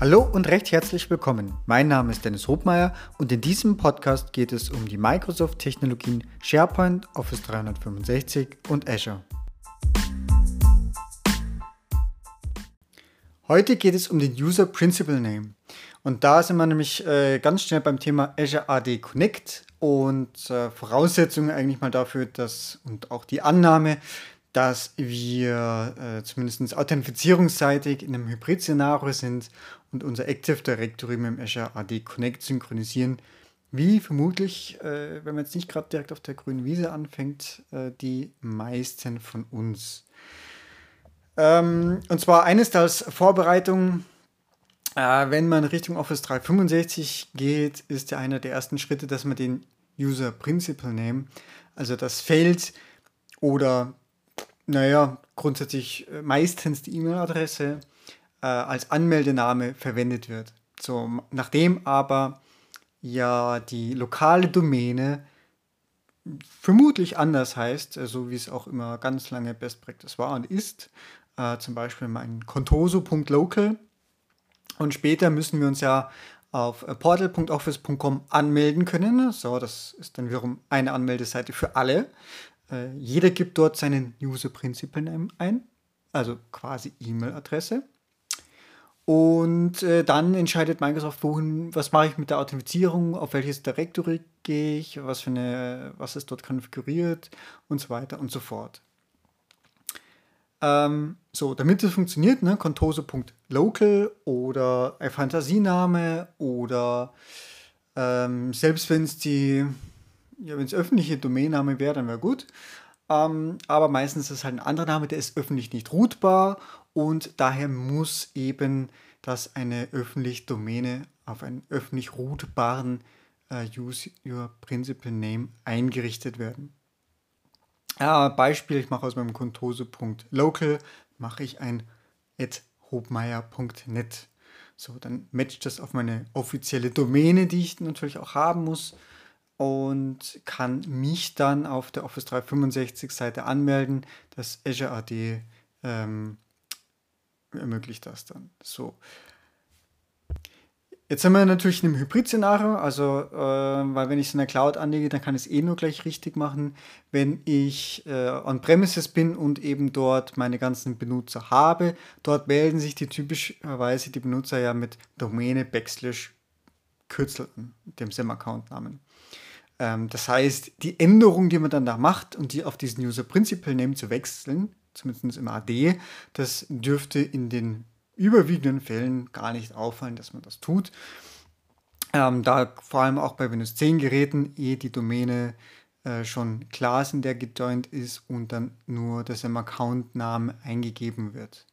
Hallo und recht herzlich willkommen. Mein Name ist Dennis Hobmeier und in diesem Podcast geht es um die Microsoft-Technologien SharePoint, Office 365 und Azure. Heute geht es um den User Principal Name. Und da sind wir nämlich äh, ganz schnell beim Thema Azure AD Connect und äh, Voraussetzungen eigentlich mal dafür, dass und auch die Annahme, dass wir äh, zumindest authentifizierungsseitig in einem Hybrid-Szenario sind und unser Active Directory mit dem Azure AD Connect synchronisieren, wie vermutlich, äh, wenn man jetzt nicht gerade direkt auf der grünen Wiese anfängt, äh, die meisten von uns. Ähm, und zwar eines als Vorbereitung, äh, wenn man Richtung Office 365 geht, ist ja einer der ersten Schritte, dass man den User Principal Name, also das Feld oder naja, grundsätzlich äh, meistens die E-Mail-Adresse äh, als Anmeldename verwendet wird. So, nachdem aber ja die lokale Domäne vermutlich anders heißt, äh, so wie es auch immer ganz lange Best Practice war und ist, äh, zum Beispiel mein contoso.local und später müssen wir uns ja auf äh, portal.office.com anmelden können. So, das ist dann wiederum eine Anmeldeseite für alle. Äh, jeder gibt dort seinen User Principal Name ein, also quasi E-Mail-Adresse. Und äh, dann entscheidet Microsoft, wohin, was mache ich mit der Authentifizierung, auf welches Directory gehe ich, was, für eine, was ist dort konfiguriert und so weiter und so fort. Ähm, so, damit es funktioniert, ne, contoso.local oder ein Fantasiename oder ähm, selbst wenn es die ja, wenn es öffentliche Domainname wäre, dann wäre gut. Ähm, aber meistens ist es halt ein anderer Name, der ist öffentlich nicht routbar und daher muss eben das eine öffentliche Domäne auf einen öffentlich routbaren äh, Use Your Principal Name eingerichtet werden. Ja, Beispiel, ich mache aus meinem Contose.local, mache ich ein hobmeier.net. So, dann matcht das auf meine offizielle Domäne, die ich natürlich auch haben muss und kann mich dann auf der Office 365 Seite anmelden. Das Azure AD ähm, ermöglicht das dann. So. Jetzt sind wir natürlich in einem Hybrid-Szenario, also äh, weil wenn ich es in der Cloud anlege, dann kann ich es eh nur gleich richtig machen. Wenn ich äh, on-premises bin und eben dort meine ganzen Benutzer habe, dort melden sich die typischerweise die Benutzer ja mit Domäne Backslash Kürzel dem SIM-Account-Namen. Ähm, das heißt, die Änderung, die man dann da macht und die auf diesen User Principal Name zu wechseln, zumindest im AD, das dürfte in den überwiegenden Fällen gar nicht auffallen, dass man das tut. Ähm, da vor allem auch bei Windows 10 Geräten eh die Domäne äh, schon klar ist, in der gejoint ist und dann nur das im Account-Namen eingegeben wird.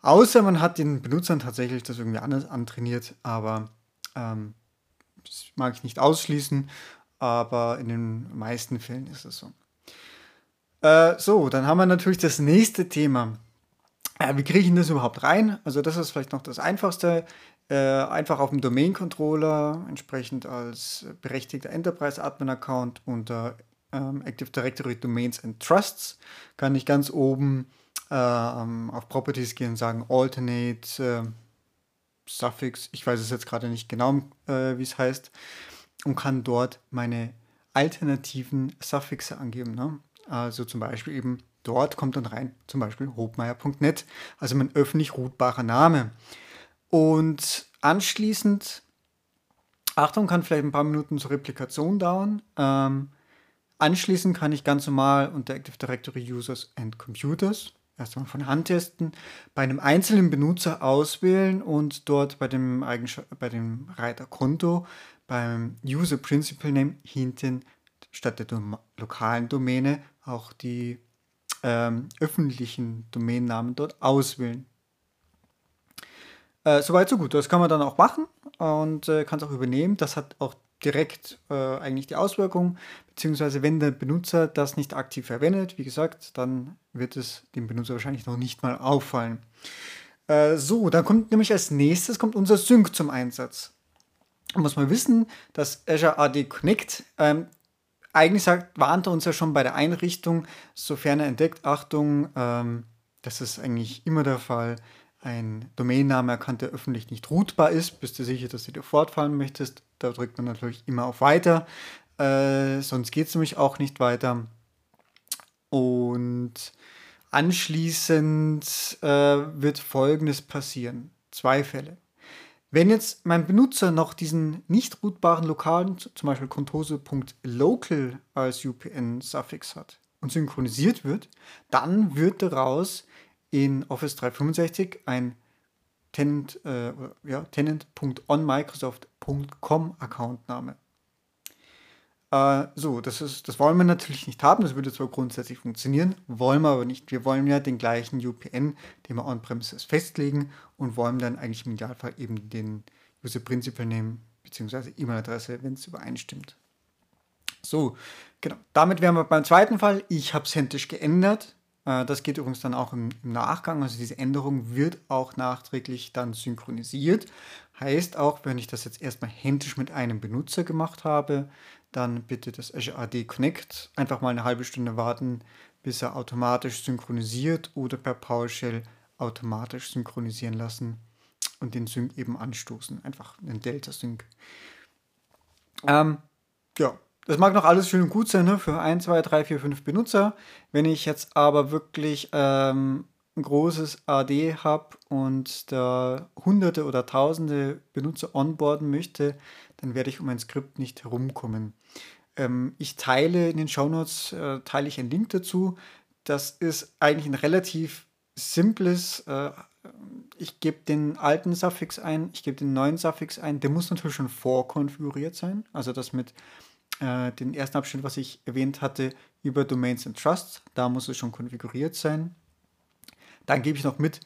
Außer man hat den Benutzern tatsächlich das irgendwie anders antrainiert, aber ähm, das mag ich nicht ausschließen aber in den meisten Fällen ist es so. Äh, so, dann haben wir natürlich das nächste Thema. Äh, wie kriege ich das überhaupt rein? Also das ist vielleicht noch das Einfachste. Äh, einfach auf dem Domain-Controller, entsprechend als berechtigter Enterprise-Admin-Account unter ähm, Active Directory Domains and Trusts, kann ich ganz oben ähm, auf Properties gehen und sagen Alternate Suffix. Ich weiß es jetzt gerade nicht genau, wie es heißt und kann dort meine alternativen Suffixe angeben. Ne? Also zum Beispiel eben dort kommt dann rein, zum Beispiel hobmeier.net, also mein öffentlich routbarer Name. Und anschließend, Achtung, kann vielleicht ein paar Minuten zur Replikation dauern. Ähm, anschließend kann ich ganz normal unter Active Directory Users and Computers erstmal von Hand testen, bei einem einzelnen Benutzer auswählen und dort bei dem, bei dem Reiter Konto beim User Principal Name hinten statt der Dom lokalen Domäne auch die ähm, öffentlichen Domainnamen dort auswählen. Äh, Soweit so gut. Das kann man dann auch machen und äh, kann es auch übernehmen. Das hat auch direkt äh, eigentlich die Auswirkung, beziehungsweise wenn der Benutzer das nicht aktiv verwendet, wie gesagt, dann wird es dem Benutzer wahrscheinlich noch nicht mal auffallen. Äh, so, dann kommt nämlich als nächstes kommt unser Sync zum Einsatz muss man wissen, dass Azure AD Connect ähm, eigentlich sagt, warnt er uns ja schon bei der Einrichtung, sofern er entdeckt, Achtung, ähm, das ist eigentlich immer der Fall, ein Domainname erkannt, der öffentlich nicht routbar ist. Bist du sicher, dass du dir fortfahren möchtest? Da drückt man natürlich immer auf Weiter. Äh, sonst geht es nämlich auch nicht weiter. Und anschließend äh, wird Folgendes passieren. Zwei Fälle. Wenn jetzt mein Benutzer noch diesen nicht routbaren lokalen, zum Beispiel contose.local als UPN-Suffix hat und synchronisiert wird, dann wird daraus in Office 365 ein Tenant, äh, ja, tenant.onmicrosoft.com Accountname. Äh, so, das, ist, das wollen wir natürlich nicht haben. Das würde zwar grundsätzlich funktionieren, wollen wir aber nicht. Wir wollen ja den gleichen UPN, den wir on-premises festlegen und wollen dann eigentlich im Idealfall eben den User Principal nehmen, beziehungsweise E-Mail-Adresse, wenn es übereinstimmt. So, genau. Damit wären wir beim zweiten Fall. Ich habe es händisch geändert. Äh, das geht übrigens dann auch im, Nachgang. Also diese Änderung wird auch nachträglich dann synchronisiert. Heißt auch, wenn ich das jetzt erstmal händisch mit einem Benutzer gemacht habe, dann bitte das Azure AD Connect einfach mal eine halbe Stunde warten, bis er automatisch synchronisiert oder per PowerShell automatisch synchronisieren lassen und den Sync eben anstoßen. Einfach einen Delta-Sync. Ähm, ja, das mag noch alles schön und gut sein ne? für 1, 2, 3, 4, 5 Benutzer. Wenn ich jetzt aber wirklich ähm, ein großes AD habe und da hunderte oder tausende Benutzer onboarden möchte, dann werde ich um ein Skript nicht herumkommen. Ähm, ich teile in den Shownotes, äh, teile ich einen Link dazu. Das ist eigentlich ein relativ simples, äh, ich gebe den alten Suffix ein, ich gebe den neuen Suffix ein. Der muss natürlich schon vorkonfiguriert sein. Also das mit äh, den ersten Abschnitt, was ich erwähnt hatte, über Domains and Trusts, da muss es schon konfiguriert sein. Dann gebe ich noch mit,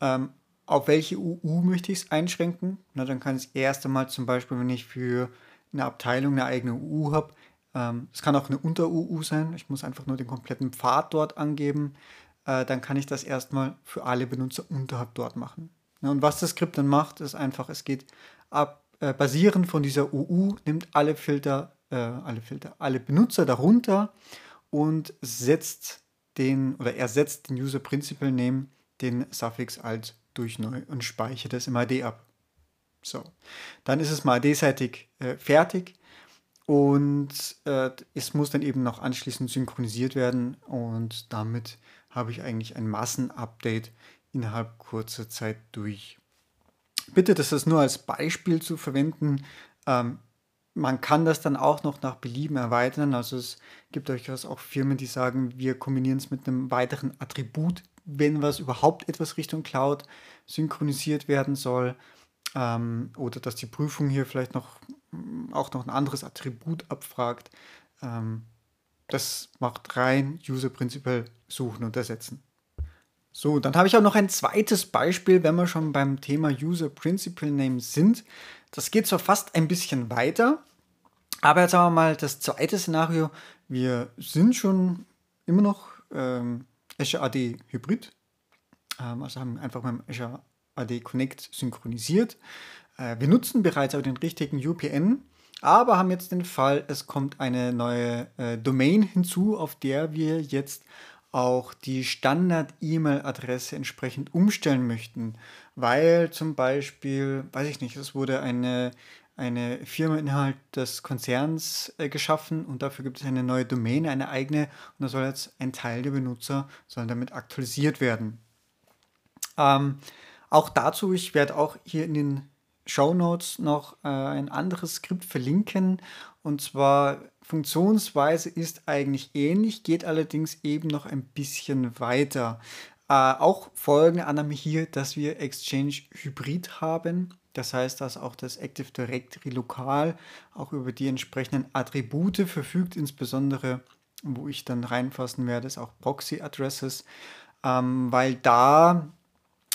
ähm, auf welche UU möchte ich es einschränken. Na, dann kann es erst einmal zum Beispiel, wenn ich für eine Abteilung eine eigene UU habe, ähm, es kann auch eine Unter-UU sein, ich muss einfach nur den kompletten Pfad dort angeben, äh, dann kann ich das erstmal für alle Benutzer unterhalb dort machen. Und was das Skript dann macht, ist einfach, es geht ab, äh, basierend von dieser UU, nimmt alle Filter, äh, alle Filter, alle Benutzer darunter und setzt den oder ersetzt den User Principal Name, den Suffix als durch neu und speichere das im AD ab. So, dann ist es mal AD-seitig äh, fertig und äh, es muss dann eben noch anschließend synchronisiert werden und damit habe ich eigentlich ein Massenupdate innerhalb kurzer Zeit durch. Bitte, das ist nur als Beispiel zu verwenden. Ähm, man kann das dann auch noch nach Belieben erweitern. Also es gibt durchaus auch Firmen, die sagen, wir kombinieren es mit einem weiteren Attribut, wenn was überhaupt etwas Richtung Cloud synchronisiert werden soll. Ähm, oder dass die Prüfung hier vielleicht noch auch noch ein anderes Attribut abfragt. Ähm, das macht rein User Principal suchen und ersetzen. So, dann habe ich auch noch ein zweites Beispiel, wenn wir schon beim Thema User Principal Name sind. Das geht zwar fast ein bisschen weiter, aber jetzt sagen wir mal das zweite Szenario. Wir sind schon immer noch ähm, Azure AD Hybrid, ähm, also haben einfach mit dem Azure AD Connect synchronisiert. Äh, wir nutzen bereits aber den richtigen UPN, aber haben jetzt den Fall, es kommt eine neue äh, Domain hinzu, auf der wir jetzt auch die Standard-E-Mail-Adresse entsprechend umstellen möchten, weil zum Beispiel, weiß ich nicht, es wurde eine, eine Firma innerhalb des Konzerns äh, geschaffen und dafür gibt es eine neue Domain, eine eigene und da soll jetzt ein Teil der Benutzer soll damit aktualisiert werden. Ähm, auch dazu, ich werde auch hier in den Show Notes noch äh, ein anderes Skript verlinken und zwar Funktionsweise ist eigentlich ähnlich, geht allerdings eben noch ein bisschen weiter. Äh, auch folgende Annahme hier, dass wir Exchange Hybrid haben. Das heißt, dass auch das Active Directory lokal auch über die entsprechenden Attribute verfügt, insbesondere wo ich dann reinfassen werde, ist auch Proxy Addresses, ähm, weil da,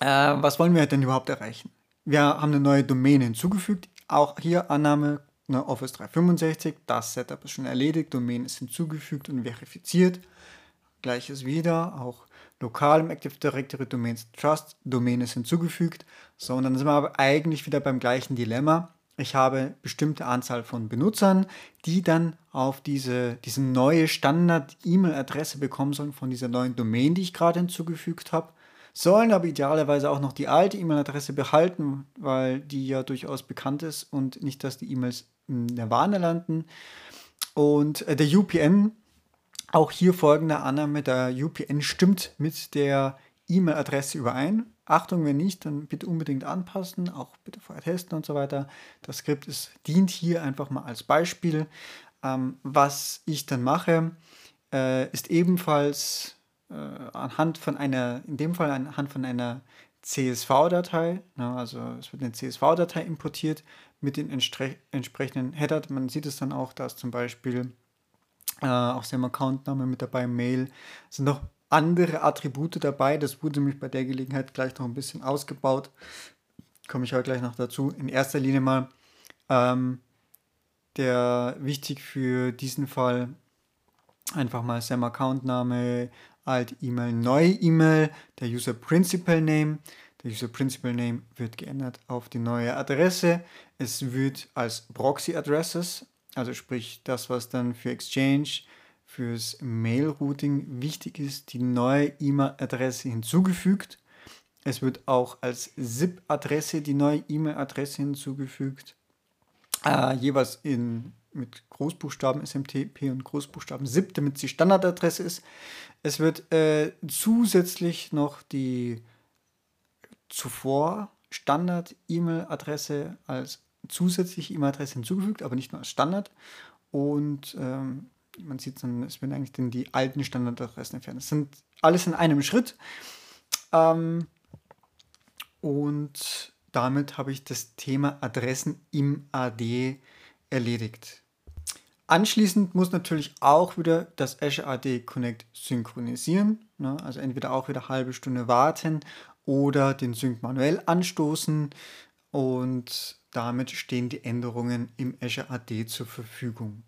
äh, was wollen wir denn überhaupt erreichen? Wir haben eine neue Domäne hinzugefügt, auch hier Annahme ne, Office 365, das Setup ist schon erledigt, Domain ist hinzugefügt und verifiziert. Gleiches wieder, auch lokal im Active Directory Domains Trust, Domain ist hinzugefügt. So, und dann sind wir aber eigentlich wieder beim gleichen Dilemma. Ich habe bestimmte Anzahl von Benutzern, die dann auf diese, diese neue Standard-E-Mail-Adresse bekommen sollen von dieser neuen Domain, die ich gerade hinzugefügt habe. sollen aber idealerweise auch noch die alte E-Mail-Adresse behalten, weil die ja durchaus bekannt ist und nicht, dass die E-Mails Warne landen. Und äh, der UPN, auch hier folgende Annahme, der UPN stimmt mit der E-Mail-Adresse überein. Achtung, wenn nicht, dann bitte unbedingt anpassen, auch bitte vorher testen und so weiter. Das Skript ist, dient hier einfach mal als Beispiel. Ähm, was ich dann mache, äh, ist ebenfalls äh, anhand von einer, in dem Fall anhand von einer CSV-Datei, ne, also es wird eine CSV-Datei importiert mit den entsprechenden Header. Man sieht es dann auch, da ist zum Beispiel äh, auch dem Accountname mit dabei, Mail. Es sind noch andere Attribute dabei. Das wurde nämlich bei der Gelegenheit gleich noch ein bisschen ausgebaut. Komme ich heute gleich noch dazu. In erster Linie mal ähm, der wichtig für diesen Fall einfach mal Sam Accountname, alt E-Mail, neue E-Mail, der User Principal Name. Der User Principal Name wird geändert auf die neue Adresse. Es wird als Proxy Addresses, also sprich das, was dann für Exchange, fürs Mail-Routing wichtig ist, die neue E-Mail-Adresse hinzugefügt. Es wird auch als ZIP-Adresse die neue E-Mail-Adresse hinzugefügt. Äh, jeweils in, mit Großbuchstaben SMTP und Großbuchstaben ZIP, damit sie Standardadresse ist. Es wird äh, zusätzlich noch die zuvor Standard-E-Mail-Adresse als zusätzliche E-Mail-Adresse hinzugefügt, aber nicht nur als Standard. Und ähm, man sieht dann, es werden eigentlich dann die alten Standardadressen entfernt. Das sind alles in einem Schritt. Ähm, und damit habe ich das Thema Adressen im AD erledigt. Anschließend muss natürlich auch wieder das Azure AD Connect synchronisieren. Ne? Also entweder auch wieder eine halbe Stunde warten oder den Sync manuell anstoßen. Und damit stehen die Änderungen im Azure AD zur Verfügung.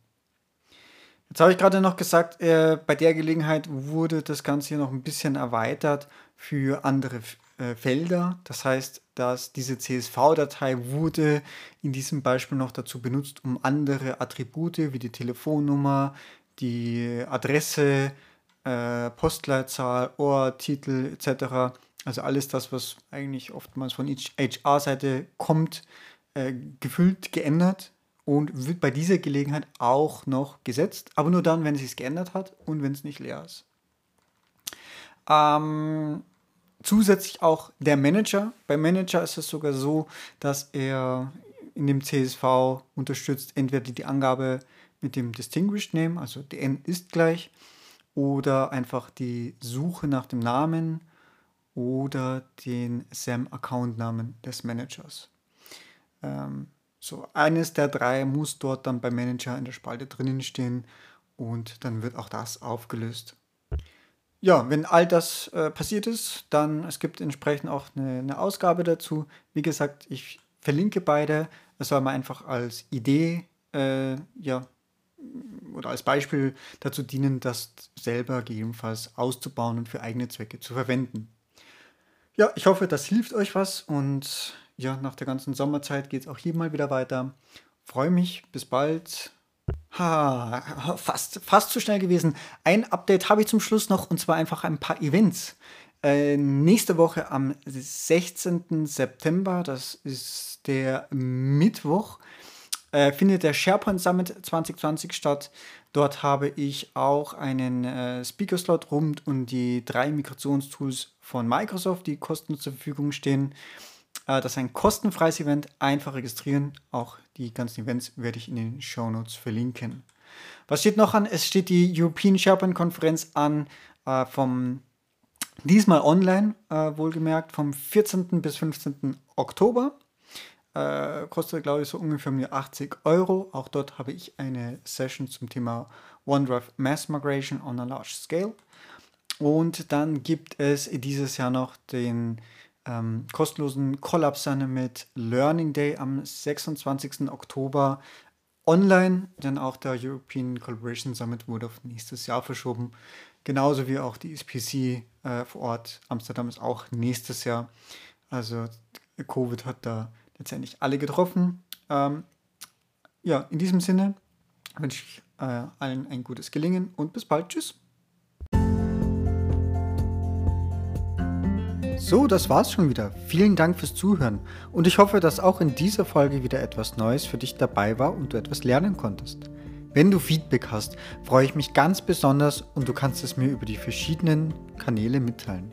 Jetzt habe ich gerade noch gesagt, äh, bei der Gelegenheit wurde das Ganze hier noch ein bisschen erweitert für andere äh, Felder. Das heißt, dass diese CSV-Datei wurde in diesem Beispiel noch dazu benutzt, um andere Attribute wie die Telefonnummer, die Adresse, äh, Postleitzahl, Ort, Titel etc., also alles das, was eigentlich oftmals von HR-Seite kommt, äh, gefüllt, geändert und wird bei dieser Gelegenheit auch noch gesetzt, aber nur dann, wenn es sich geändert hat und wenn es nicht leer ist. Ähm, zusätzlich auch der Manager. Beim Manager ist es sogar so, dass er in dem CSV unterstützt entweder die Angabe mit dem Distinguished Name, also dn ist gleich, oder einfach die Suche nach dem Namen oder den SAM-Account-Namen des Managers. Ähm, so, eines der drei muss dort dann beim Manager in der Spalte drinnen stehen und dann wird auch das aufgelöst. Ja, wenn all das äh, passiert ist, dann es gibt entsprechend auch eine, eine, Ausgabe dazu. Wie gesagt, ich verlinke beide. Es soll mal einfach als Idee, äh, ja, oder als Beispiel dazu dienen, das selber gegebenenfalls auszubauen und für eigene Zwecke zu verwenden. Ja, ich hoffe, das hilft euch was und ja, nach der ganzen Sommerzeit geht es auch hier mal wieder weiter. Freue mich, bis bald. Ha, fast, fast zu schnell gewesen. Ein Update habe ich zum Schluss noch und zwar einfach ein paar Events. Äh, nächste Woche am 16. September, das ist der Mittwoch, äh, findet der SharePoint Summit 2020 statt. Dort habe ich auch einen äh, Speaker-Slot rund um die drei Migrationstools von Microsoft, die kostenlos zur Verfügung stehen. Äh, das ist ein kostenfreies Event, einfach registrieren. Auch die ganzen Events werde ich in den Show Notes verlinken. Was steht noch an? Es steht die European SharePoint Konferenz an, äh, vom diesmal online, äh, wohlgemerkt, vom 14. bis 15. Oktober. Äh, kostet, glaube ich, so ungefähr 80 Euro. Auch dort habe ich eine Session zum Thema OneDrive Mass Migration on a Large Scale. Und dann gibt es dieses Jahr noch den ähm, kostenlosen Collab mit Learning Day am 26. Oktober online, denn auch der European Collaboration Summit wurde auf nächstes Jahr verschoben. Genauso wie auch die SPC äh, vor Ort. Amsterdam ist auch nächstes Jahr. Also Covid hat da letztendlich alle getroffen. Ähm, ja, in diesem Sinne wünsche ich äh, allen ein gutes Gelingen und bis bald. Tschüss. So, das war's schon wieder. Vielen Dank fürs Zuhören und ich hoffe, dass auch in dieser Folge wieder etwas Neues für dich dabei war und du etwas lernen konntest. Wenn du Feedback hast, freue ich mich ganz besonders und du kannst es mir über die verschiedenen Kanäle mitteilen.